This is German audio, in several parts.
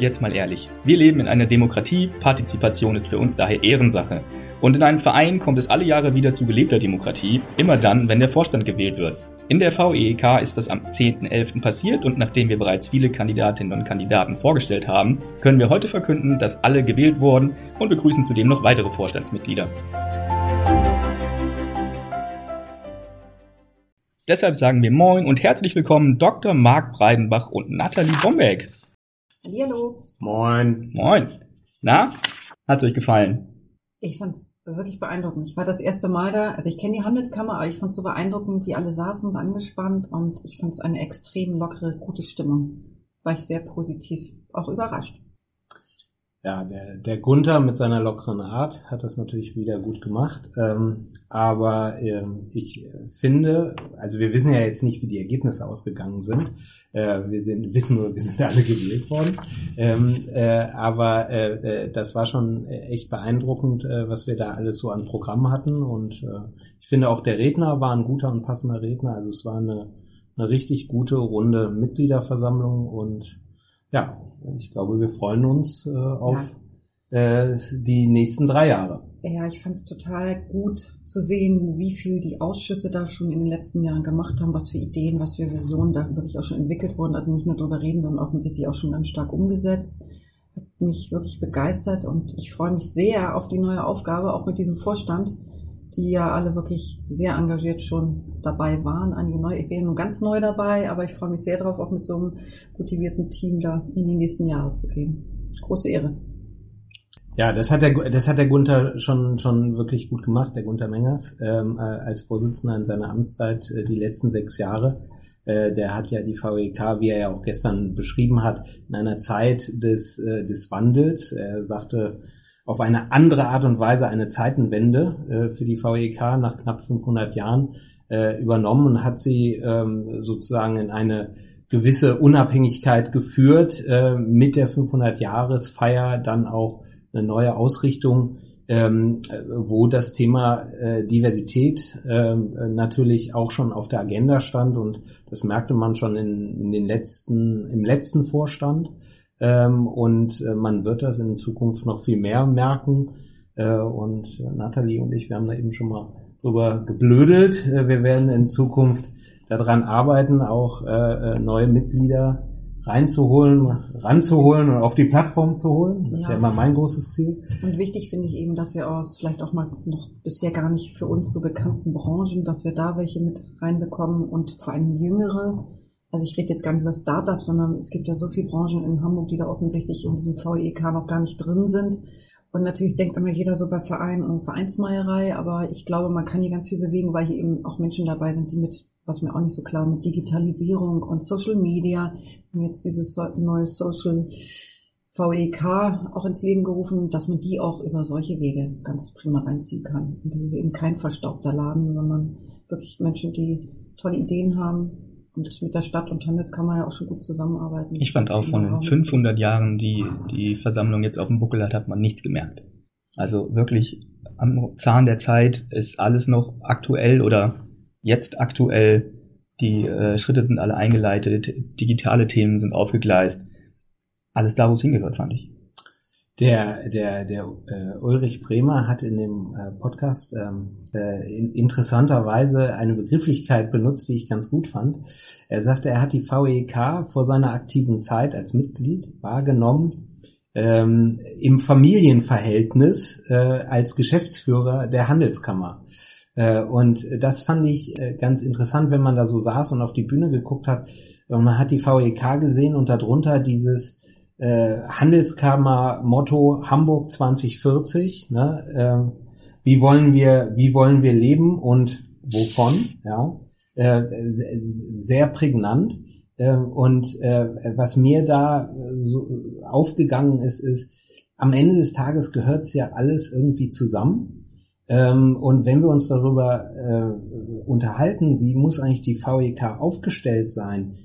jetzt mal ehrlich. Wir leben in einer Demokratie, Partizipation ist für uns daher Ehrensache. Und in einem Verein kommt es alle Jahre wieder zu gelebter Demokratie, immer dann, wenn der Vorstand gewählt wird. In der VEEK ist das am 10.11. passiert und nachdem wir bereits viele Kandidatinnen und Kandidaten vorgestellt haben, können wir heute verkünden, dass alle gewählt wurden und begrüßen zudem noch weitere Vorstandsmitglieder. Deshalb sagen wir Moin und herzlich willkommen Dr. Marc Breidenbach und Nathalie Bombeck. Hallo. Moin. Moin. Na, hat's euch gefallen? Ich fand's wirklich beeindruckend. Ich war das erste Mal da, also ich kenne die Handelskammer, aber ich fand's so beeindruckend, wie alle saßen und angespannt und ich fand's eine extrem lockere, gute Stimmung. War ich sehr positiv, auch überrascht. Ja, der, der Gunther mit seiner lockeren Art hat das natürlich wieder gut gemacht. Ähm, aber ähm, ich finde, also wir wissen ja jetzt nicht, wie die Ergebnisse ausgegangen sind. Äh, wir sind, wissen nur, wir sind alle gewählt worden. Ähm, äh, aber äh, äh das war schon echt beeindruckend, äh, was wir da alles so an Programm hatten. Und äh, ich finde auch der Redner war ein guter und passender Redner. Also es war eine, eine richtig gute runde Mitgliederversammlung und ja, ich glaube, wir freuen uns äh, auf ja. äh, die nächsten drei Jahre. Ja, ich fand es total gut zu sehen, wie viel die Ausschüsse da schon in den letzten Jahren gemacht haben, was für Ideen, was für Visionen da wirklich auch schon entwickelt wurden. Also nicht nur drüber reden, sondern offensichtlich auch schon ganz stark umgesetzt. Hat mich wirklich begeistert und ich freue mich sehr auf die neue Aufgabe, auch mit diesem Vorstand die ja alle wirklich sehr engagiert schon dabei waren. Einige neu, ich bin nun ganz neu dabei, aber ich freue mich sehr darauf, auch mit so einem motivierten Team da in die nächsten Jahre zu gehen. Große Ehre. Ja, das hat der, das hat der Gunther schon, schon wirklich gut gemacht, der Gunther Mengers, ähm, äh, als Vorsitzender in seiner Amtszeit äh, die letzten sechs Jahre. Äh, der hat ja die VEK, wie er ja auch gestern beschrieben hat, in einer Zeit des, äh, des Wandels. Er sagte, auf eine andere Art und Weise eine Zeitenwende äh, für die VEK nach knapp 500 Jahren äh, übernommen und hat sie ähm, sozusagen in eine gewisse Unabhängigkeit geführt, äh, mit der 500-Jahresfeier dann auch eine neue Ausrichtung, ähm, wo das Thema äh, Diversität äh, natürlich auch schon auf der Agenda stand und das merkte man schon in, in den letzten, im letzten Vorstand. Ähm, und äh, man wird das in Zukunft noch viel mehr merken. Äh, und äh, Nathalie und ich, wir haben da eben schon mal drüber geblödelt. Äh, wir werden in Zukunft daran arbeiten, auch äh, äh, neue Mitglieder reinzuholen, ranzuholen und auf die Plattform zu holen. Das ja. ist ja immer mein großes Ziel. Und wichtig finde ich eben, dass wir aus vielleicht auch mal noch bisher gar nicht für uns so bekannten Branchen, dass wir da welche mit reinbekommen und vor allem jüngere, also ich rede jetzt gar nicht über Startups, sondern es gibt ja so viele Branchen in Hamburg, die da offensichtlich in diesem VEK noch gar nicht drin sind. Und natürlich denkt immer jeder so bei Vereinen und Vereinsmeierei, aber ich glaube, man kann hier ganz viel bewegen, weil hier eben auch Menschen dabei sind, die mit, was mir auch nicht so klar, mit Digitalisierung und Social Media, und jetzt dieses neue Social VEK auch ins Leben gerufen, dass man die auch über solche Wege ganz prima reinziehen kann. Und das ist eben kein verstaubter Laden, sondern wirklich Menschen, die tolle Ideen haben, und mit der Stadt und Handelskammer ja auch schon gut zusammenarbeiten. Ich fand auch von den 500 Jahren, die die Versammlung jetzt auf dem Buckel hat, hat man nichts gemerkt. Also wirklich am Zahn der Zeit ist alles noch aktuell oder jetzt aktuell. Die äh, Schritte sind alle eingeleitet, digitale Themen sind aufgegleist. Alles da, wo es hingehört, fand ich. Der, der, der äh, Ulrich Bremer hat in dem äh, Podcast ähm, äh, in, interessanterweise eine Begrifflichkeit benutzt, die ich ganz gut fand. Er sagte, er hat die VEK vor seiner aktiven Zeit als Mitglied wahrgenommen ähm, im Familienverhältnis äh, als Geschäftsführer der Handelskammer. Äh, und das fand ich äh, ganz interessant, wenn man da so saß und auf die Bühne geguckt hat. Und man hat die VEK gesehen und darunter dieses äh, Handelskammer Motto Hamburg 2040. Ne? Äh, wie wollen wir, wie wollen wir leben und wovon? Ja, äh, sehr prägnant. Äh, und äh, was mir da so aufgegangen ist, ist, am Ende des Tages gehört es ja alles irgendwie zusammen. Ähm, und wenn wir uns darüber äh, unterhalten, wie muss eigentlich die VEK aufgestellt sein,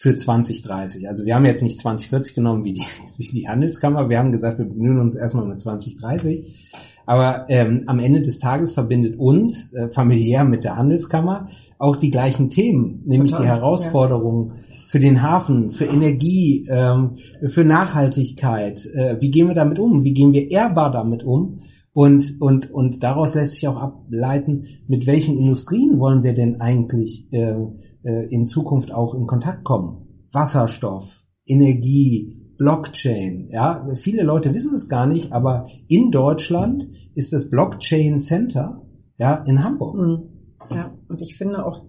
für 2030. Also wir haben jetzt nicht 2040 genommen wie die, wie die Handelskammer, wir haben gesagt, wir begnügen uns erstmal mit 2030. Aber ähm, am Ende des Tages verbindet uns äh, familiär mit der Handelskammer auch die gleichen Themen, nämlich Total, die Herausforderungen ja. für den Hafen, für Energie, ähm, für Nachhaltigkeit. Äh, wie gehen wir damit um? Wie gehen wir ehrbar damit um? Und, und, und daraus lässt sich auch ableiten, mit welchen Industrien wollen wir denn eigentlich äh, in Zukunft auch in Kontakt kommen? Wasserstoff, Energie, Blockchain. Ja, viele Leute wissen es gar nicht, aber in Deutschland ist das Blockchain Center ja in Hamburg. Mhm. Ja, und ich finde auch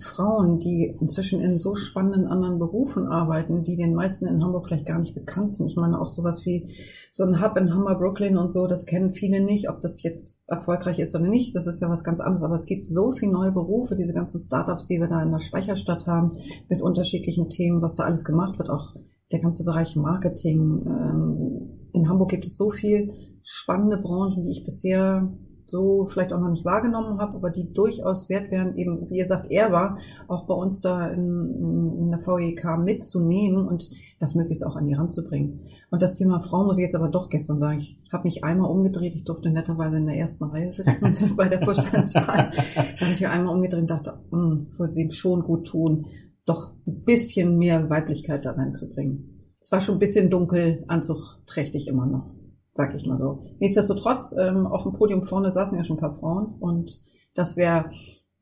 Frauen, die inzwischen in so spannenden anderen Berufen arbeiten, die den meisten in Hamburg vielleicht gar nicht bekannt sind. Ich meine auch sowas wie so ein Hub in Hammer Brooklyn und so, das kennen viele nicht. Ob das jetzt erfolgreich ist oder nicht, das ist ja was ganz anderes. Aber es gibt so viele neue Berufe, diese ganzen Startups, die wir da in der Speicherstadt haben, mit unterschiedlichen Themen, was da alles gemacht wird, auch der ganze Bereich Marketing. Ähm, in Hamburg gibt es so viel spannende Branchen, die ich bisher so vielleicht auch noch nicht wahrgenommen habe, aber die durchaus wert wären, eben, wie ihr sagt, ehrbar, auch bei uns da in, in der VEK mitzunehmen und das möglichst auch an die Hand zu bringen. Und das Thema Frau muss ich jetzt aber doch gestern sagen. Ich habe mich einmal umgedreht, ich durfte netterweise in der ersten Reihe sitzen bei der Vorstandswahl. Da habe ich mich einmal umgedreht und dachte, hm, würde dem schon gut tun, doch ein bisschen mehr Weiblichkeit da reinzubringen. Es war schon ein bisschen dunkel, anzugträchtig immer noch sag ich mal so. Nichtsdestotrotz, ähm, auf dem Podium vorne saßen ja schon ein paar Frauen und das wäre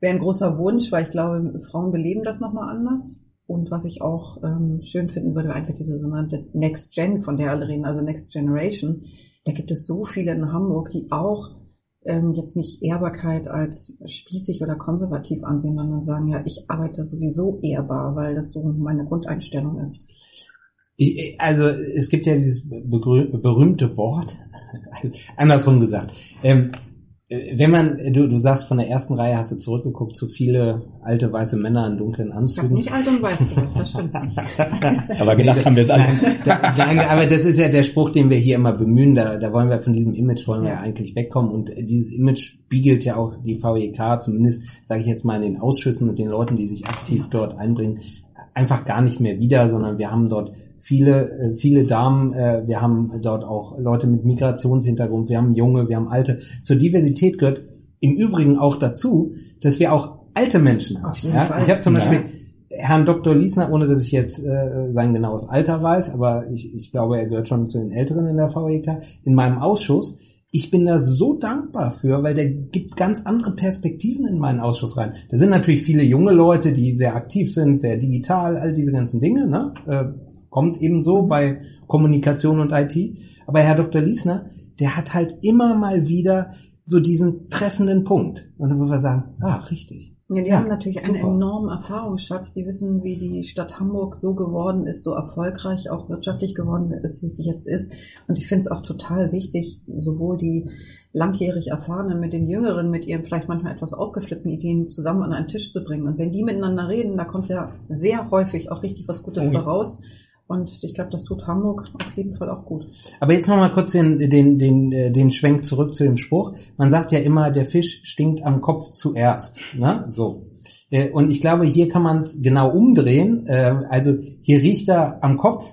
wär ein großer Wunsch, weil ich glaube, Frauen beleben das nochmal anders. Und was ich auch ähm, schön finden würde, einfach diese sogenannte Next Gen, von der alle reden, also Next Generation. Da gibt es so viele in Hamburg, die auch ähm, jetzt nicht Ehrbarkeit als spießig oder konservativ ansehen, sondern sagen, ja, ich arbeite sowieso ehrbar, weil das so meine Grundeinstellung ist. Ich, also es gibt ja dieses berühmte Wort, andersrum gesagt. Ähm, wenn man, du, du sagst, von der ersten Reihe hast du zurückgeguckt, zu viele alte weiße Männer in dunklen Anzügen. Ich habe nicht alt und weiß gesagt, das stimmt nicht. aber gedacht haben wir es alle. Nein, aber das ist ja der Spruch, den wir hier immer bemühen. Da, da wollen wir von diesem Image wollen wir ja. eigentlich wegkommen. Und dieses Image spiegelt ja auch die VEK, zumindest sage ich jetzt mal in den Ausschüssen und den Leuten, die sich aktiv dort einbringen, einfach gar nicht mehr wieder, sondern wir haben dort viele, äh, viele Damen, äh, wir haben dort auch Leute mit Migrationshintergrund, wir haben Junge, wir haben Alte. Zur Diversität gehört im Übrigen auch dazu, dass wir auch alte Menschen haben. Ja? Ich habe zum Beispiel ja. Herrn Dr. Liesner, ohne dass ich jetzt äh, sein genaues Alter weiß, aber ich, ich glaube, er gehört schon zu den Älteren in der VEK, in meinem Ausschuss. Ich bin da so dankbar für, weil der gibt ganz andere Perspektiven in meinen Ausschuss rein. Da sind natürlich viele junge Leute, die sehr aktiv sind, sehr digital, all diese ganzen Dinge, ne? Äh, Kommt eben so bei Kommunikation und IT. Aber Herr Dr. Liesner, der hat halt immer mal wieder so diesen treffenden Punkt. Und dann würden wir sagen, ah, richtig. Ja, die ja, haben natürlich super. einen enormen Erfahrungsschatz. Die wissen, wie die Stadt Hamburg so geworden ist, so erfolgreich auch wirtschaftlich geworden ist, wie sie jetzt ist. Und ich finde es auch total wichtig, sowohl die langjährig Erfahrenen mit den Jüngeren, mit ihren vielleicht manchmal etwas ausgeflippten Ideen zusammen an einen Tisch zu bringen. Und wenn die miteinander reden, da kommt ja sehr häufig auch richtig was Gutes oh, raus. Und ich glaube, das tut Hamburg auf jeden Fall auch gut. Aber jetzt nochmal kurz den, den, den, äh, den Schwenk zurück zu dem Spruch. Man sagt ja immer, der Fisch stinkt am Kopf zuerst. Ne? So. Äh, und ich glaube, hier kann man es genau umdrehen. Äh, also hier riecht er am Kopf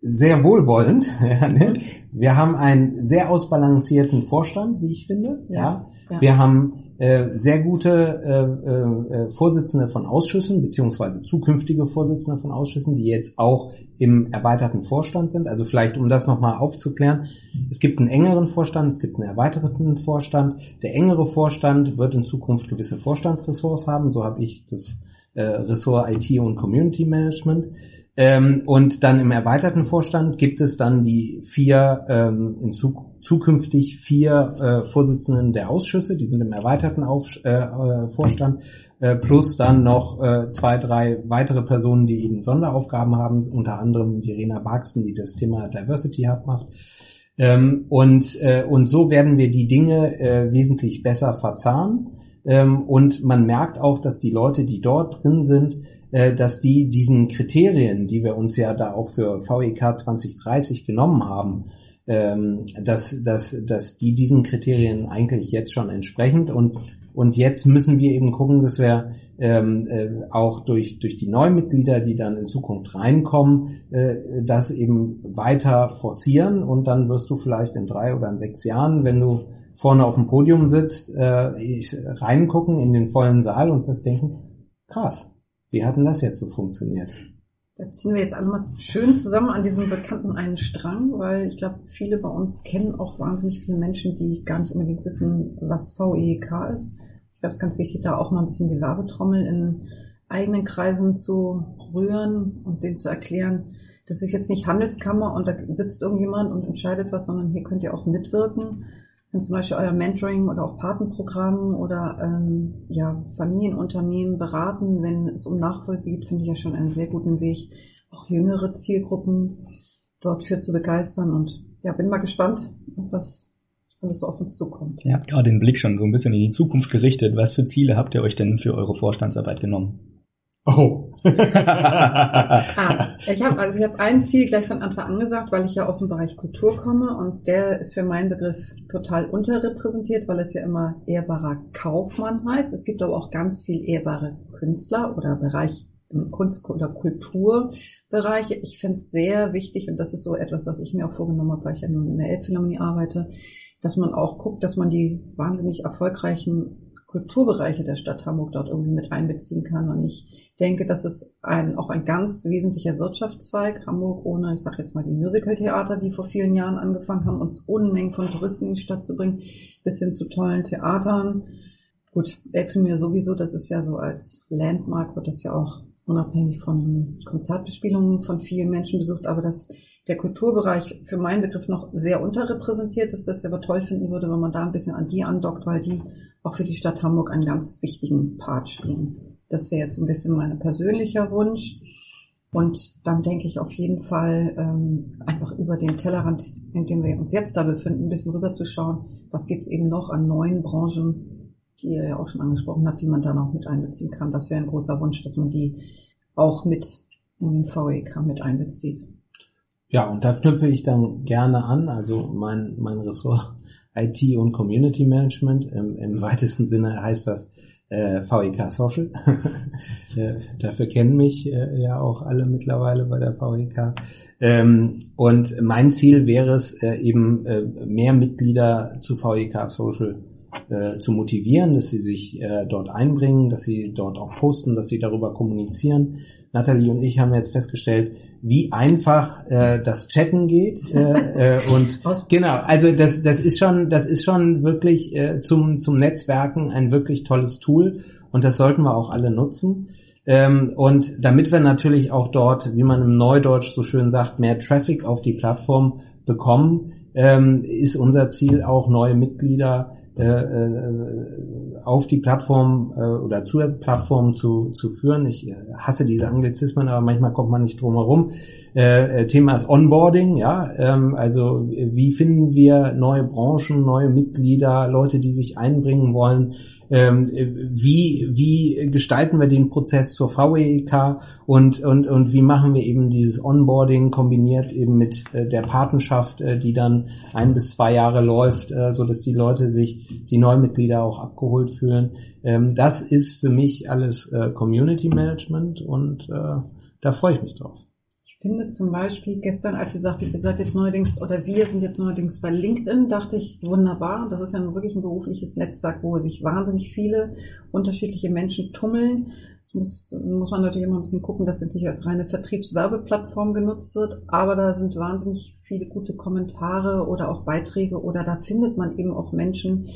sehr wohlwollend. Ne? Wir haben einen sehr ausbalancierten Vorstand, wie ich finde. Ja. ja. Wir haben sehr gute äh, äh, äh, Vorsitzende von Ausschüssen, beziehungsweise zukünftige Vorsitzende von Ausschüssen, die jetzt auch im erweiterten Vorstand sind. Also vielleicht, um das nochmal aufzuklären, es gibt einen engeren Vorstand, es gibt einen erweiterten Vorstand. Der engere Vorstand wird in Zukunft gewisse Vorstandsressorts haben, so habe ich das äh, Ressort IT und Community Management. Ähm, und dann im erweiterten Vorstand gibt es dann die vier, ähm, in Zuk zukünftig vier äh, Vorsitzenden der Ausschüsse, die sind im erweiterten Auf äh, äh, Vorstand, äh, plus dann noch äh, zwei, drei weitere Personen, die eben Sonderaufgaben haben, unter anderem die Rena Barksten, die das Thema Diversity Hub macht. Ähm, und, äh, und so werden wir die Dinge äh, wesentlich besser verzahnen. Ähm, und man merkt auch, dass die Leute, die dort drin sind, äh, dass die diesen Kriterien, die wir uns ja da auch für VEK 2030 genommen haben, ähm, dass, dass, dass die diesen Kriterien eigentlich jetzt schon entsprechend und und jetzt müssen wir eben gucken, dass wir ähm, äh, auch durch, durch die Neumitglieder, die dann in Zukunft reinkommen, äh, das eben weiter forcieren und dann wirst du vielleicht in drei oder in sechs Jahren, wenn du vorne auf dem Podium sitzt, äh, reingucken in den vollen Saal und wirst denken, krass, wie hat denn das jetzt so funktioniert? Da ziehen wir jetzt alle mal schön zusammen an diesem bekannten einen Strang, weil ich glaube, viele bei uns kennen auch wahnsinnig viele Menschen, die gar nicht unbedingt wissen, was VEK ist. Ich glaube, es ist ganz wichtig, da auch mal ein bisschen die Werbetrommel in eigenen Kreisen zu rühren und denen zu erklären, das ist jetzt nicht Handelskammer und da sitzt irgendjemand und entscheidet was, sondern hier könnt ihr auch mitwirken. Wenn zum Beispiel euer Mentoring oder auch Patenprogramm oder ähm, ja, Familienunternehmen beraten, wenn es um Nachfolge geht, finde ich ja schon einen sehr guten Weg, auch jüngere Zielgruppen dort für zu begeistern. Und ja, bin mal gespannt, was alles so auf uns zukommt. Ihr habt gerade den Blick schon so ein bisschen in die Zukunft gerichtet. Was für Ziele habt ihr euch denn für eure Vorstandsarbeit genommen? Oh. ah, ich habe also ich habe ein Ziel gleich von Anfang an gesagt, weil ich ja aus dem Bereich Kultur komme und der ist für meinen Begriff total unterrepräsentiert, weil es ja immer ehrbarer Kaufmann heißt. Es gibt aber auch ganz viel ehrbare Künstler oder Bereich im Kunst- oder Kulturbereich. Ich finde es sehr wichtig und das ist so etwas, was ich mir auch vorgenommen habe, weil ich ja nun in der Elbphilharmonie arbeite, dass man auch guckt, dass man die wahnsinnig erfolgreichen Kulturbereiche der Stadt Hamburg dort irgendwie mit einbeziehen kann. Und ich denke, das ist ein, auch ein ganz wesentlicher Wirtschaftszweig. Hamburg ohne, ich sage jetzt mal die Musical-Theater, die vor vielen Jahren angefangen haben, uns Unmengen von Touristen in die Stadt zu bringen, bis hin zu tollen Theatern. Gut, Elbphilharmonie sowieso, das ist ja so als Landmark, wird das ja auch unabhängig von Konzertbespielungen von vielen Menschen besucht, aber dass der Kulturbereich für meinen Begriff noch sehr unterrepräsentiert ist, das ich aber toll finden würde, wenn man da ein bisschen an die andockt, weil die auch für die Stadt Hamburg einen ganz wichtigen Part spielen. Das wäre jetzt ein bisschen mein persönlicher Wunsch. Und dann denke ich auf jeden Fall ähm, einfach über den Tellerrand, in dem wir uns jetzt da befinden, ein bisschen rüberzuschauen, was gibt es eben noch an neuen Branchen, die ihr ja auch schon angesprochen habt, die man da noch mit einbeziehen kann. Das wäre ein großer Wunsch, dass man die auch mit in den VEK mit einbezieht. Ja, und da knüpfe ich dann gerne an. Also mein, mein Ressort IT und Community Management. Im, im weitesten Sinne heißt das äh, VEK Social. äh, dafür kennen mich äh, ja auch alle mittlerweile bei der VEK. Ähm, und mein Ziel wäre es äh, eben äh, mehr Mitglieder zu VEK Social äh, zu motivieren, dass sie sich äh, dort einbringen, dass sie dort auch posten, dass sie darüber kommunizieren. Nathalie und ich haben jetzt festgestellt, wie einfach äh, das Chatten geht äh, äh, und genau, also das das ist schon das ist schon wirklich äh, zum zum Netzwerken ein wirklich tolles Tool und das sollten wir auch alle nutzen. Ähm, und damit wir natürlich auch dort, wie man im Neudeutsch so schön sagt, mehr Traffic auf die Plattform bekommen, ähm, ist unser Ziel auch neue Mitglieder äh, äh, auf die Plattform äh, oder zur Plattform zu, zu führen. Ich äh, hasse diese Anglizismen, aber manchmal kommt man nicht drum herum. Äh, äh, Thema ist Onboarding, ja. Ähm, also wie finden wir neue Branchen, neue Mitglieder, Leute, die sich einbringen wollen ähm, wie, wie gestalten wir den Prozess zur VEK und, und, und wie machen wir eben dieses Onboarding kombiniert eben mit äh, der Patenschaft, äh, die dann ein bis zwei Jahre läuft, äh, so dass die Leute sich, die Neumitglieder auch abgeholt fühlen. Ähm, das ist für mich alles Community Management und da freue ich mich drauf finde zum Beispiel gestern, als sie sagte, ihr seid jetzt neuerdings oder wir sind jetzt neuerdings bei LinkedIn, dachte ich, wunderbar. Das ist ja wirklich ein berufliches Netzwerk, wo sich wahnsinnig viele unterschiedliche Menschen tummeln. Das muss, muss man natürlich immer ein bisschen gucken, dass es nicht als reine Vertriebswerbeplattform genutzt wird, aber da sind wahnsinnig viele gute Kommentare oder auch Beiträge oder da findet man eben auch Menschen,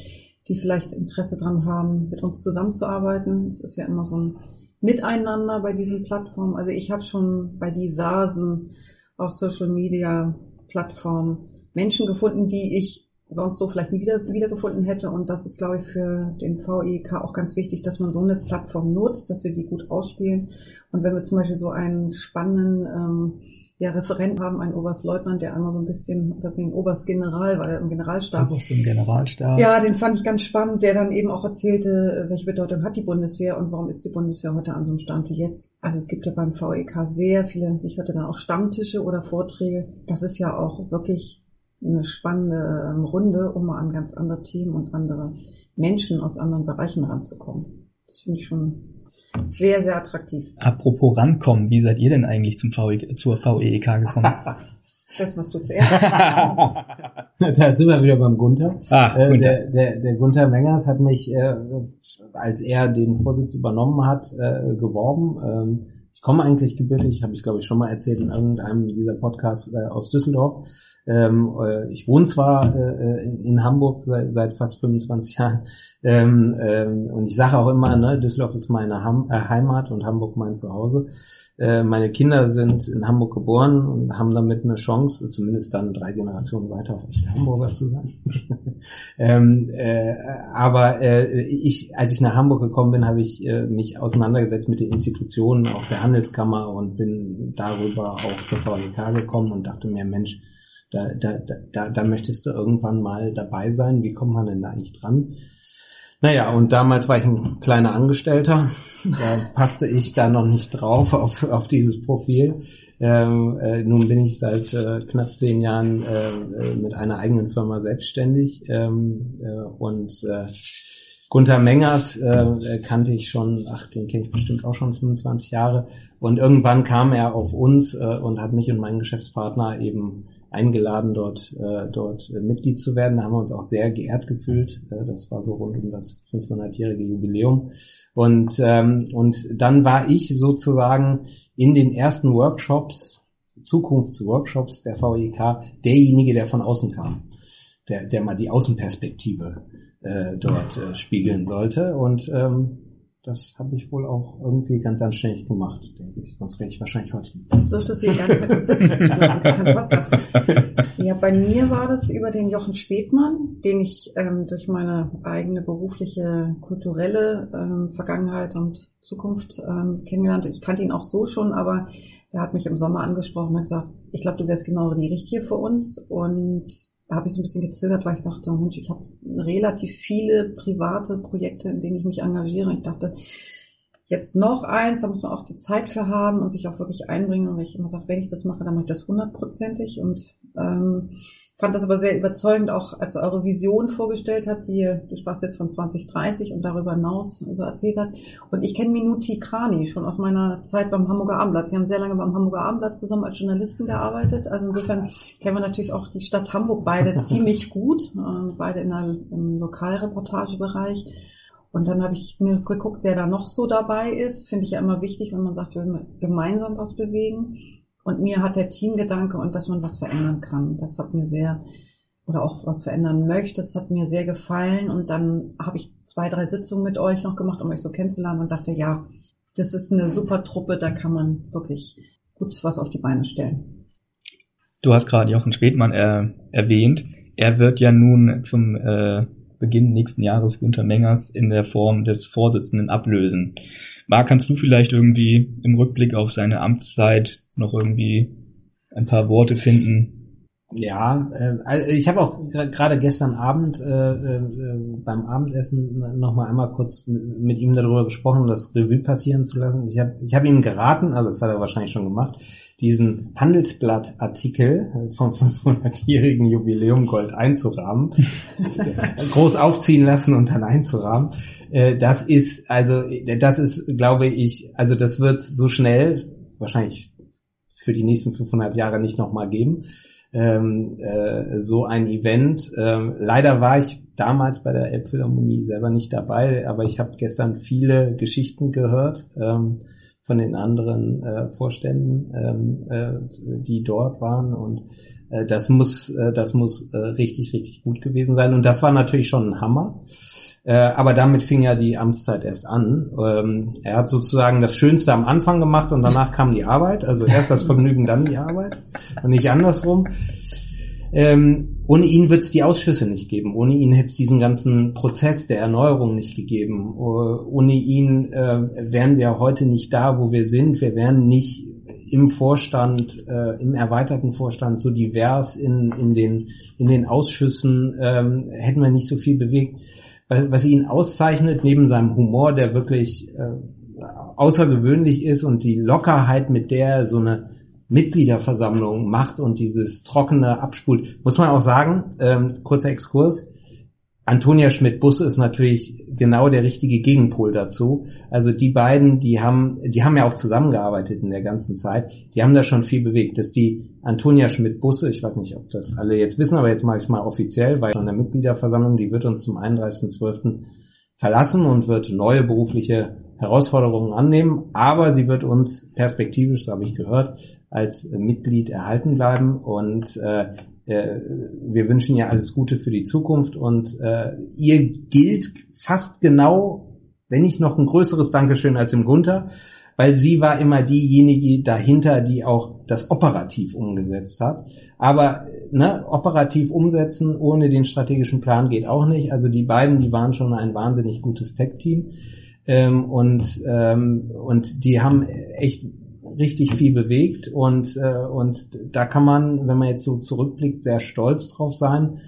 die vielleicht Interesse dran haben, mit uns zusammenzuarbeiten. Es ist ja immer so ein Miteinander bei diesen Plattformen. Also ich habe schon bei diversen auf Social Media Plattformen Menschen gefunden, die ich sonst so vielleicht nie wieder wiedergefunden hätte. Und das ist, glaube ich, für den VEK auch ganz wichtig, dass man so eine Plattform nutzt, dass wir die gut ausspielen. Und wenn wir zum Beispiel so einen spannenden ähm, ja, Referenten haben, einen Oberstleutnant, der einmal so ein bisschen, das ein Oberstgeneral, war der im Generalstab. Oberst im Generalstab. Ja, den fand ich ganz spannend, der dann eben auch erzählte, welche Bedeutung hat die Bundeswehr und warum ist die Bundeswehr heute an so einem Stand wie jetzt. Also es gibt ja beim VEK sehr viele, ich hörte dann auch Stammtische oder Vorträge. Das ist ja auch wirklich eine spannende ähm, Runde, um mal an ganz andere Themen und andere Menschen aus anderen Bereichen ranzukommen. Das finde ich schon sehr, sehr attraktiv. Apropos rankommen, wie seid ihr denn eigentlich zum VE, zur VEEK gekommen? Das machst du zuerst. da sind wir wieder beim Gunther. Ah, äh, der, der, der Gunther Mengers hat mich, äh, als er den Vorsitz übernommen hat, äh, geworben. Ähm, ich komme eigentlich gebürtig, habe ich glaube ich schon mal erzählt in irgendeinem dieser Podcasts äh, aus Düsseldorf. Ähm, äh, ich wohne zwar äh, in, Hamburg seit, seit, fast 25 Jahren ähm, ähm, und ich sage auch immer, ne, Düsseldorf ist meine Ham äh, Heimat und Hamburg mein Zuhause. Äh, meine Kinder sind in Hamburg geboren und haben damit eine Chance, zumindest dann drei Generationen weiter auch echte Hamburger zu sein. ähm, äh, aber äh, ich, als ich nach Hamburg gekommen bin, habe ich äh, mich auseinandergesetzt mit den Institutionen, auch der Handelskammer und bin darüber auch zur VLK gekommen und dachte mir, Mensch, da, da, da, da möchtest du irgendwann mal dabei sein. Wie kommt man denn da eigentlich dran? Naja, und damals war ich ein kleiner Angestellter. Da passte ich da noch nicht drauf auf, auf dieses Profil. Ähm, äh, nun bin ich seit äh, knapp zehn Jahren äh, äh mit einer eigenen Firma selbstständig ähm, äh, und äh, Gunther Mengers äh, kannte ich schon, ach, den kenne ich bestimmt auch schon 25 Jahre. Und irgendwann kam er auf uns äh, und hat mich und meinen Geschäftspartner eben eingeladen, dort, äh, dort Mitglied zu werden. Da haben wir uns auch sehr geehrt gefühlt. Äh, das war so rund um das 500-jährige Jubiläum. Und, ähm, und dann war ich sozusagen in den ersten Workshops, Zukunftsworkshops der VEK, derjenige, der von außen kam, der, der mal die Außenperspektive äh, dort äh, spiegeln sollte. Und ähm, das habe ich wohl auch irgendwie ganz anständig gemacht, denke ich. Sonst wäre ich wahrscheinlich heute nicht. Dürftest du sitzen. ja, bei mir war das über den Jochen Spätmann, den ich ähm, durch meine eigene berufliche, kulturelle ähm, Vergangenheit und Zukunft ähm, kennengelernt. Ich kannte ihn auch so schon, aber er hat mich im Sommer angesprochen und gesagt, ich glaube, du wärst genau die Richtige für uns. Und habe ich so ein bisschen gezögert, weil ich dachte, Mensch, ich habe relativ viele private Projekte, in denen ich mich engagiere. Ich dachte, jetzt noch eins, da muss man auch die Zeit für haben und sich auch wirklich einbringen. Und ich immer sage, wenn ich das mache, dann mache ich das hundertprozentig. Und ähm, fand das aber sehr überzeugend, auch als eure Vision vorgestellt hat, die du sprachst jetzt von 2030 und darüber hinaus so erzählt hat. Und ich kenne Minuti Krani schon aus meiner Zeit beim Hamburger Abendblatt. Wir haben sehr lange beim Hamburger Abendblatt zusammen als Journalisten gearbeitet. Also insofern kennen wir natürlich auch die Stadt Hamburg beide ziemlich gut, äh, beide in der, im Lokalreportagebereich. Und dann habe ich mir geguckt, wer da noch so dabei ist. Finde ich ja immer wichtig, wenn man sagt, wir wollen gemeinsam was bewegen. Und mir hat der Teamgedanke und dass man was verändern kann, das hat mir sehr, oder auch was verändern möchte, das hat mir sehr gefallen. Und dann habe ich zwei, drei Sitzungen mit euch noch gemacht, um euch so kennenzulernen und dachte, ja, das ist eine super Truppe, da kann man wirklich gut was auf die Beine stellen. Du hast gerade Jochen Spätmann äh, erwähnt. Er wird ja nun zum äh, Beginn nächsten Jahres Günter Mengers in der Form des Vorsitzenden ablösen. Marc, kannst du vielleicht irgendwie im Rückblick auf seine Amtszeit noch irgendwie ein paar Worte finden, ja, äh, also ich habe auch gerade gestern Abend äh, äh, beim Abendessen noch mal einmal kurz mit ihm darüber gesprochen, das Revue passieren zu lassen. Ich habe ich hab ihm geraten, also das hat er wahrscheinlich schon gemacht, diesen Handelsblatt-Artikel vom 500-jährigen Jubiläum Gold einzurahmen, groß aufziehen lassen und dann einzurahmen. Äh, das ist also, das ist, glaube ich, also das wird so schnell wahrscheinlich für die nächsten 500 Jahre nicht noch mal geben ähm, äh, so ein Event. Ähm, leider war ich damals bei der Elbphilharmonie selber nicht dabei, aber ich habe gestern viele Geschichten gehört ähm, von den anderen äh, Vorständen, ähm, äh, die dort waren und äh, das muss, äh, das muss äh, richtig, richtig gut gewesen sein und das war natürlich schon ein Hammer. Äh, aber damit fing ja die Amtszeit erst an. Ähm, er hat sozusagen das Schönste am Anfang gemacht und danach kam die Arbeit. Also erst das Vergnügen, dann die Arbeit und nicht andersrum. Ähm, ohne ihn wird es die Ausschüsse nicht geben. Ohne ihn hätte es diesen ganzen Prozess der Erneuerung nicht gegeben. Ohne ihn äh, wären wir heute nicht da, wo wir sind. Wir wären nicht im Vorstand, äh, im erweiterten Vorstand so divers in, in, den, in den Ausschüssen, ähm, hätten wir nicht so viel bewegt was ihn auszeichnet, neben seinem Humor, der wirklich äh, außergewöhnlich ist und die Lockerheit, mit der er so eine Mitgliederversammlung macht und dieses trockene abspult, muss man auch sagen, ähm, kurzer Exkurs, Antonia Schmidt-Busse ist natürlich genau der richtige Gegenpol dazu. Also die beiden, die haben, die haben ja auch zusammengearbeitet in der ganzen Zeit. Die haben da schon viel bewegt. Dass die Antonia Schmidt-Busse, ich weiß nicht, ob das alle jetzt wissen, aber jetzt mache ich es mal offiziell, weil von der Mitgliederversammlung, die wird uns zum 31.12. verlassen und wird neue berufliche Herausforderungen annehmen, aber sie wird uns perspektivisch, so habe ich gehört, als Mitglied erhalten bleiben und äh, wir wünschen ihr alles Gute für die Zukunft und äh, ihr gilt fast genau, wenn nicht noch ein größeres Dankeschön als im Gunther, weil sie war immer diejenige dahinter, die auch das operativ umgesetzt hat. Aber ne, operativ umsetzen ohne den strategischen Plan geht auch nicht. Also die beiden, die waren schon ein wahnsinnig gutes Tech-Team. Ähm, und, ähm, und die haben echt richtig viel bewegt und, äh, und da kann man, wenn man jetzt so zurückblickt, sehr stolz drauf sein.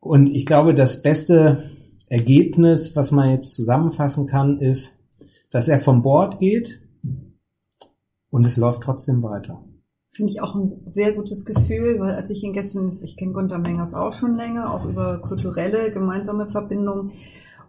Und ich glaube, das beste Ergebnis, was man jetzt zusammenfassen kann, ist, dass er vom Bord geht und es läuft trotzdem weiter. Finde ich auch ein sehr gutes Gefühl, weil als ich ihn gestern, ich kenne Gunter Mengers auch schon länger, auch über kulturelle gemeinsame Verbindungen.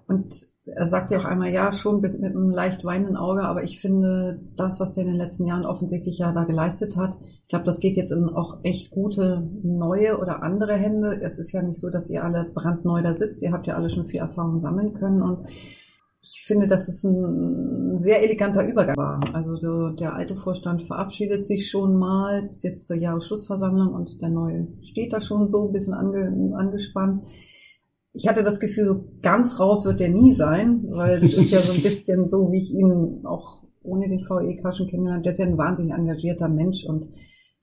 Und er sagt ja auch einmal, ja, schon mit, mit einem leicht weinenden Auge, aber ich finde, das, was der in den letzten Jahren offensichtlich ja da geleistet hat, ich glaube, das geht jetzt in auch echt gute neue oder andere Hände. Es ist ja nicht so, dass ihr alle brandneu da sitzt. Ihr habt ja alle schon viel Erfahrung sammeln können und ich finde, dass es ein sehr eleganter Übergang war. Also so der alte Vorstand verabschiedet sich schon mal bis jetzt zur Jahresschlussversammlung und der neue steht da schon so ein bisschen ange, angespannt ich hatte das Gefühl, so ganz raus wird der nie sein, weil das ist ja so ein bisschen so, wie ich ihn auch ohne den VEK schon kennengelernt Der ist ja ein wahnsinnig engagierter Mensch und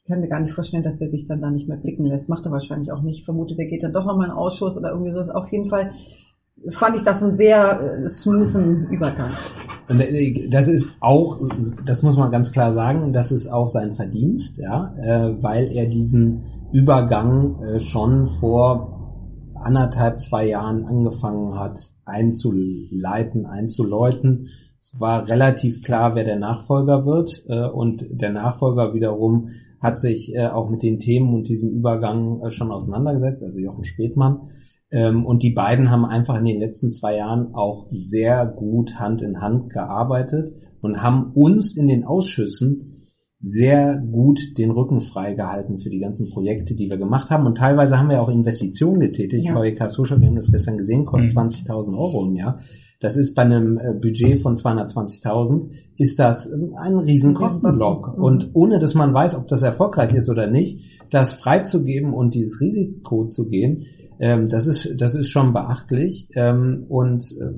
ich kann mir gar nicht vorstellen, dass der sich dann da nicht mehr blicken lässt. Macht er wahrscheinlich auch nicht. Ich vermute, der geht dann doch nochmal in Ausschuss oder irgendwie sowas. Auf jeden Fall fand ich das einen sehr äh, smoothen Übergang. Äh, das ist auch, das muss man ganz klar sagen, das ist auch sein Verdienst, ja, äh, weil er diesen Übergang schon vor anderthalb, zwei Jahren angefangen hat, einzuleiten, einzuläuten. Es war relativ klar, wer der Nachfolger wird. Äh, und der Nachfolger wiederum hat sich äh, auch mit den Themen und diesem Übergang äh, schon auseinandergesetzt, also Jochen Spätmann. Ähm, und die beiden haben einfach in den letzten zwei Jahren auch sehr gut Hand in Hand gearbeitet und haben uns in den Ausschüssen sehr gut den Rücken freigehalten für die ganzen Projekte, die wir gemacht haben. Und teilweise haben wir auch Investitionen getätigt. Ja. VEK Social, wir haben das gestern gesehen, kostet mhm. 20.000 Euro im Jahr. Das ist bei einem äh, Budget von 220.000 ist das ähm, ein riesen Kostenblock. Mhm. Und ohne dass man weiß, ob das erfolgreich ist oder nicht, das freizugeben und dieses Risiko zu gehen, ähm, das ist, das ist schon beachtlich. Ähm, und äh,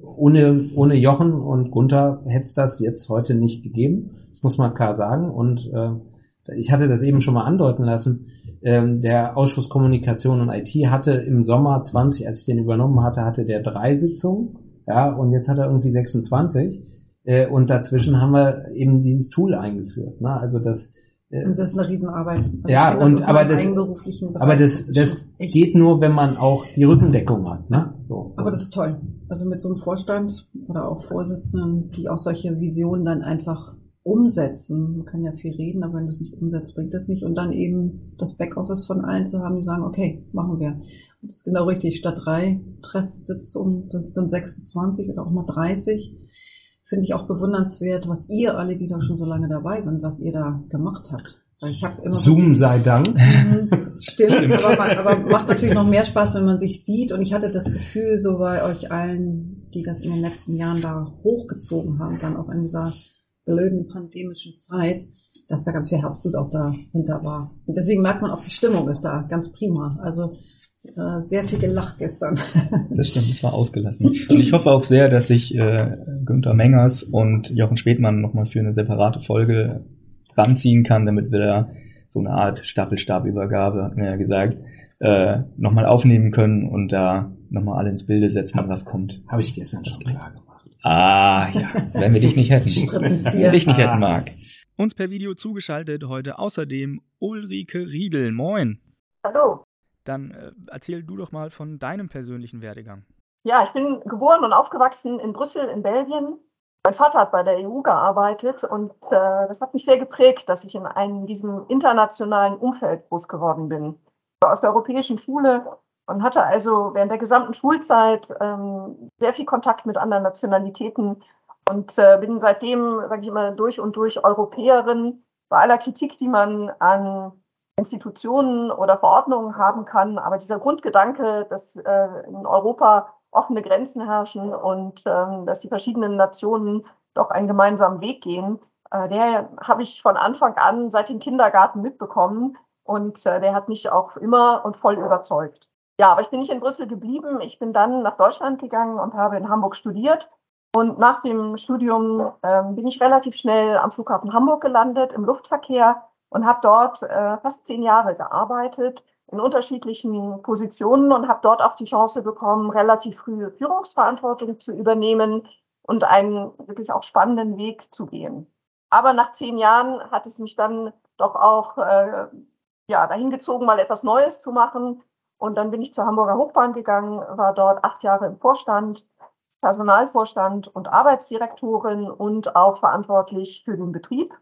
ohne, ohne Jochen und Gunther hätte es das jetzt heute nicht gegeben muss man klar sagen. Und äh, ich hatte das eben schon mal andeuten lassen. Ähm, der Ausschuss Kommunikation und IT hatte im Sommer 20, als ich den übernommen hatte, hatte der drei Sitzungen. Ja, und jetzt hat er irgendwie 26. Äh, und dazwischen haben wir eben dieses Tool eingeführt. Ne? Also das äh, und das ist eine Riesenarbeit. Also ja, und aber das, aber das, das, das geht nur, wenn man auch die Rückendeckung hat. Ne? So. Aber das ist toll. Also mit so einem Vorstand oder auch Vorsitzenden, die auch solche Visionen dann einfach umsetzen. Man kann ja viel reden, aber wenn du es nicht umsetzt, bringt das nicht. Und dann eben das Backoffice von allen zu haben, die sagen, okay, machen wir. Und das ist genau richtig. Statt drei Treffsitzungen sind es dann 26 oder auch mal 30. Finde ich auch bewundernswert, was ihr alle, die da schon so lange dabei sind, was ihr da gemacht habt. Weil ich hab immer Zoom sei Dank. Stimmt, Stimmt. Aber, man, aber macht natürlich noch mehr Spaß, wenn man sich sieht. Und ich hatte das Gefühl, so bei euch allen, die das in den letzten Jahren da hochgezogen haben, dann auch in dieser blöden pandemischen Zeit, dass da ganz viel Herzblut auch dahinter war. Und deswegen merkt man auch, die Stimmung ist da ganz prima. Also äh, sehr viel gelacht gestern. Das stimmt, es war ausgelassen. Und ich hoffe auch sehr, dass sich äh, Günther Mengers und Jochen Spätmann nochmal für eine separate Folge ranziehen kann, damit wir da so eine Art Staffelstabübergabe, hat mir ja gesagt, äh, nochmal aufnehmen können und da nochmal alle ins Bilde setzen, was kommt. Habe ich gestern schon klar gemacht. Ah, ja, wenn wir dich nicht hätten. wenn wir dich nicht hätten, Marc. Uns per Video zugeschaltet heute außerdem Ulrike Riedel. Moin. Hallo. Dann äh, erzähl du doch mal von deinem persönlichen Werdegang. Ja, ich bin geboren und aufgewachsen in Brüssel in Belgien. Mein Vater hat bei der EU gearbeitet und äh, das hat mich sehr geprägt, dass ich in einem, diesem internationalen Umfeld groß geworden bin. Aus der europäischen Schule und hatte also während der gesamten Schulzeit ähm, sehr viel Kontakt mit anderen Nationalitäten und äh, bin seitdem, sage ich mal, durch und durch Europäerin. Bei aller Kritik, die man an Institutionen oder Verordnungen haben kann, aber dieser Grundgedanke, dass äh, in Europa offene Grenzen herrschen und ähm, dass die verschiedenen Nationen doch einen gemeinsamen Weg gehen. Äh, der habe ich von Anfang an seit dem Kindergarten mitbekommen und äh, der hat mich auch immer und voll überzeugt. Ja, aber ich bin nicht in Brüssel geblieben. Ich bin dann nach Deutschland gegangen und habe in Hamburg studiert. Und nach dem Studium ähm, bin ich relativ schnell am Flughafen Hamburg gelandet im Luftverkehr und habe dort äh, fast zehn Jahre gearbeitet in unterschiedlichen Positionen und habe dort auch die Chance bekommen, relativ früh Führungsverantwortung zu übernehmen und einen wirklich auch spannenden Weg zu gehen. Aber nach zehn Jahren hat es mich dann doch auch äh, ja, dahin gezogen, mal etwas Neues zu machen. Und dann bin ich zur Hamburger Hochbahn gegangen, war dort acht Jahre im Vorstand, Personalvorstand und Arbeitsdirektorin und auch verantwortlich für den Betrieb.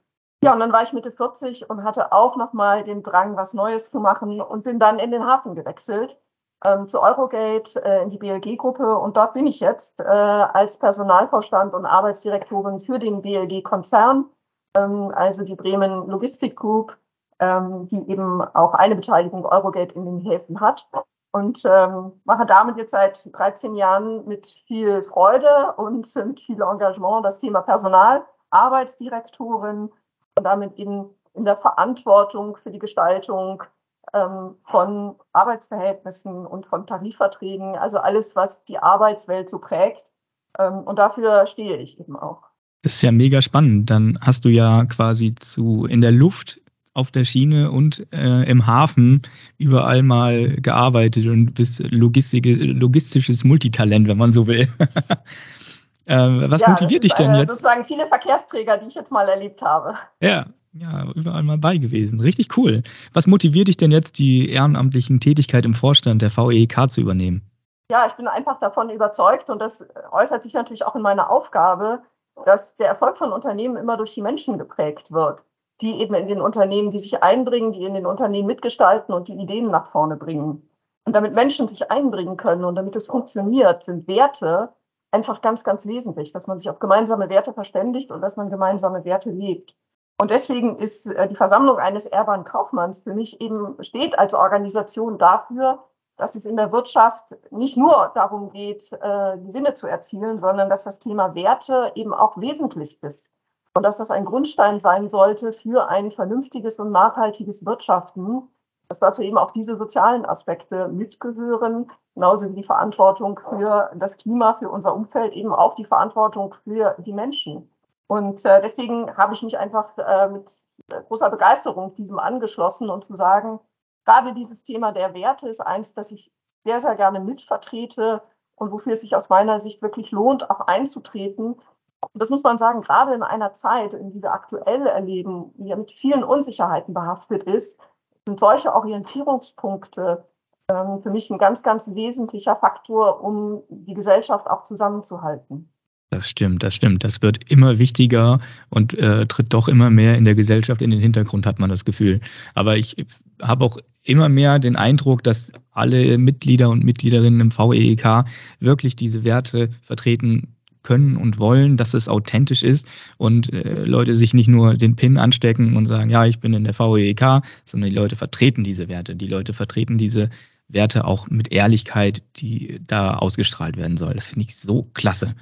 Ja, und dann war ich Mitte 40 und hatte auch nochmal den Drang, was Neues zu machen und bin dann in den Hafen gewechselt, ähm, zu Eurogate, äh, in die BLG-Gruppe. Und dort bin ich jetzt äh, als Personalvorstand und Arbeitsdirektorin für den BLG-Konzern, ähm, also die Bremen Logistik Group, ähm, die eben auch eine Beteiligung Eurogate in den Häfen hat. Und ähm, mache damit jetzt seit 13 Jahren mit viel Freude und mit viel Engagement das Thema Personal, Arbeitsdirektorin, und damit in, in der Verantwortung für die Gestaltung ähm, von Arbeitsverhältnissen und von Tarifverträgen, also alles, was die Arbeitswelt so prägt. Ähm, und dafür stehe ich eben auch. Das ist ja mega spannend. Dann hast du ja quasi zu in der Luft, auf der Schiene und äh, im Hafen überall mal gearbeitet und bist Logistik, logistisches Multitalent, wenn man so will. Äh, was ja, motiviert dich denn jetzt? Sozusagen viele Verkehrsträger, die ich jetzt mal erlebt habe. Ja, ja, überall mal bei gewesen. Richtig cool. Was motiviert dich denn jetzt, die ehrenamtlichen Tätigkeit im Vorstand der VEK zu übernehmen? Ja, ich bin einfach davon überzeugt und das äußert sich natürlich auch in meiner Aufgabe, dass der Erfolg von Unternehmen immer durch die Menschen geprägt wird, die eben in den Unternehmen, die sich einbringen, die in den Unternehmen mitgestalten und die Ideen nach vorne bringen. Und damit Menschen sich einbringen können und damit es funktioniert, sind Werte einfach ganz, ganz wesentlich, dass man sich auf gemeinsame Werte verständigt und dass man gemeinsame Werte lebt. Und deswegen ist äh, die Versammlung eines Erban Kaufmanns für mich eben steht als Organisation dafür, dass es in der Wirtschaft nicht nur darum geht, äh, Gewinne zu erzielen, sondern dass das Thema Werte eben auch wesentlich ist. Und dass das ein Grundstein sein sollte für ein vernünftiges und nachhaltiges Wirtschaften, dass dazu eben auch diese sozialen Aspekte mitgehören, genauso wie die Verantwortung für das Klima, für unser Umfeld, eben auch die Verantwortung für die Menschen. Und äh, deswegen habe ich mich einfach äh, mit großer Begeisterung diesem angeschlossen und zu sagen, gerade dieses Thema der Werte ist eins, das ich sehr, sehr gerne mitvertrete und wofür es sich aus meiner Sicht wirklich lohnt, auch einzutreten. Und das muss man sagen, gerade in einer Zeit, in die wir aktuell erleben, die ja mit vielen Unsicherheiten behaftet ist, sind solche Orientierungspunkte ähm, für mich ein ganz, ganz wesentlicher Faktor, um die Gesellschaft auch zusammenzuhalten. Das stimmt, das stimmt. Das wird immer wichtiger und äh, tritt doch immer mehr in der Gesellschaft in den Hintergrund, hat man das Gefühl. Aber ich habe auch immer mehr den Eindruck, dass alle Mitglieder und Mitgliederinnen im VEEK wirklich diese Werte vertreten können und wollen, dass es authentisch ist und äh, Leute sich nicht nur den Pin anstecken und sagen, ja, ich bin in der VEK, sondern die Leute vertreten diese Werte. Die Leute vertreten diese Werte auch mit Ehrlichkeit, die da ausgestrahlt werden soll. Das finde ich so klasse.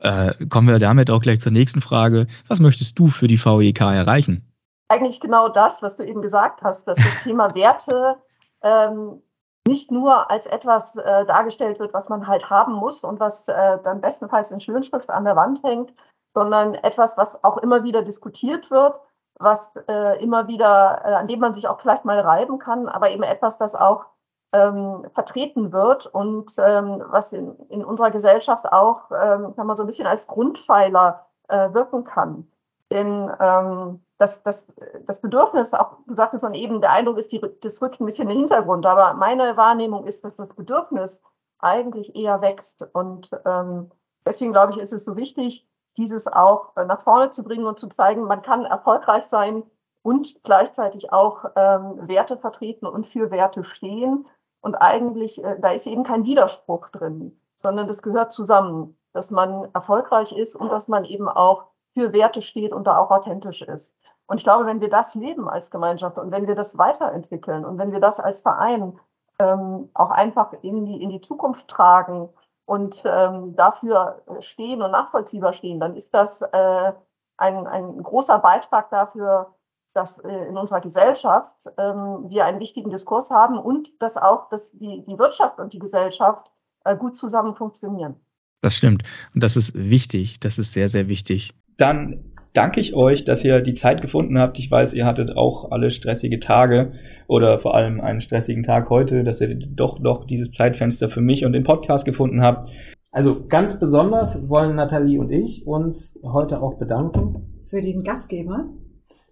Äh, kommen wir damit auch gleich zur nächsten Frage. Was möchtest du für die VEK erreichen? Eigentlich genau das, was du eben gesagt hast, dass das Thema Werte ähm, nicht nur als etwas äh, dargestellt wird, was man halt haben muss und was äh, dann bestenfalls in Schönschrift an der Wand hängt, sondern etwas, was auch immer wieder diskutiert wird, was äh, immer wieder, äh, an dem man sich auch vielleicht mal reiben kann, aber eben etwas, das auch ähm, vertreten wird und ähm, was in, in unserer Gesellschaft auch, ähm, kann man so ein bisschen als Grundpfeiler äh, wirken kann. Denn ähm, das, das, das Bedürfnis, auch du sagtest dann eben, der Eindruck ist, die, das rückt ein bisschen in den Hintergrund. Aber meine Wahrnehmung ist, dass das Bedürfnis eigentlich eher wächst. Und ähm, deswegen glaube ich, ist es so wichtig, dieses auch äh, nach vorne zu bringen und zu zeigen, man kann erfolgreich sein und gleichzeitig auch ähm, Werte vertreten und für Werte stehen. Und eigentlich, äh, da ist eben kein Widerspruch drin, sondern das gehört zusammen, dass man erfolgreich ist und dass man eben auch für Werte steht und da auch authentisch ist. Und ich glaube, wenn wir das leben als Gemeinschaft und wenn wir das weiterentwickeln und wenn wir das als Verein ähm, auch einfach in die, in die Zukunft tragen, und ähm, dafür stehen und nachvollziehbar stehen, dann ist das äh, ein, ein großer Beitrag dafür, dass äh, in unserer Gesellschaft ähm, wir einen wichtigen Diskurs haben und dass auch dass die, die Wirtschaft und die Gesellschaft äh, gut zusammen funktionieren. Das stimmt. Und das ist wichtig. Das ist sehr, sehr wichtig. Dann danke ich euch, dass ihr die Zeit gefunden habt. Ich weiß, ihr hattet auch alle stressige Tage oder vor allem einen stressigen Tag heute, dass ihr doch noch dieses Zeitfenster für mich und den Podcast gefunden habt. Also ganz besonders wollen Nathalie und ich uns heute auch bedanken. Für den Gastgeber.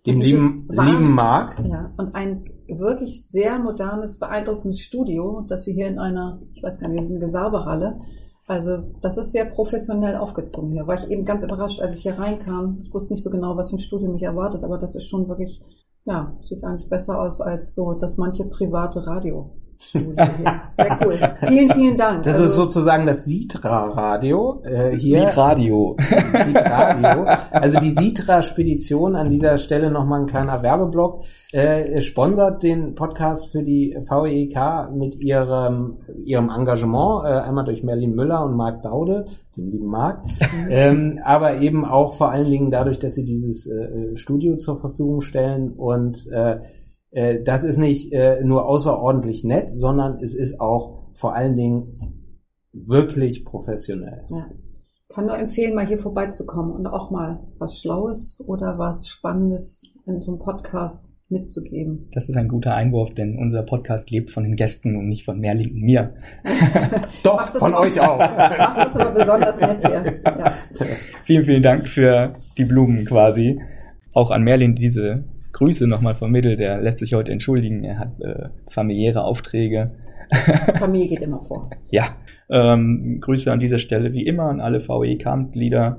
Dem lieben, lieben Marc. Ja, und ein wirklich sehr modernes, beeindruckendes Studio, das wir hier in einer, ich weiß gar nicht, ist eine Gewerbehalle, also das ist sehr professionell aufgezogen hier. War ich eben ganz überrascht, als ich hier reinkam. Ich wusste nicht so genau, was für ein Studio mich erwartet, aber das ist schon wirklich, ja, sieht eigentlich besser aus als so das manche private Radio. Sehr cool. Vielen, vielen Dank. Das also, ist sozusagen das Sitra-Radio äh, hier. Sitradio. Sitradio. Also die Sitra-Spedition an dieser Stelle nochmal ein kleiner Werbeblock. Äh, sponsert den Podcast für die VEK mit ihrem, ihrem Engagement, äh, einmal durch Merlin Müller und Marc Daude, den lieben Marc, ähm, aber eben auch vor allen Dingen dadurch, dass sie dieses äh, Studio zur Verfügung stellen und äh, äh, das ist nicht äh, nur außerordentlich nett, sondern es ist auch vor allen Dingen wirklich professionell. Ja. Kann nur empfehlen, mal hier vorbeizukommen und auch mal was Schlaues oder was Spannendes in so einem Podcast mitzugeben. Das ist ein guter Einwurf, denn unser Podcast lebt von den Gästen und nicht von Merlin und mir. Doch, von euch auch. Machst das aber besonders nett hier. Ja. Vielen, vielen Dank für die Blumen quasi. Auch an Merlin diese Grüße nochmal vermittelt. Er lässt sich heute entschuldigen. Er hat äh, familiäre Aufträge. Familie geht immer vor. ja. Ähm, Grüße an dieser Stelle wie immer an alle VEK-Mitglieder.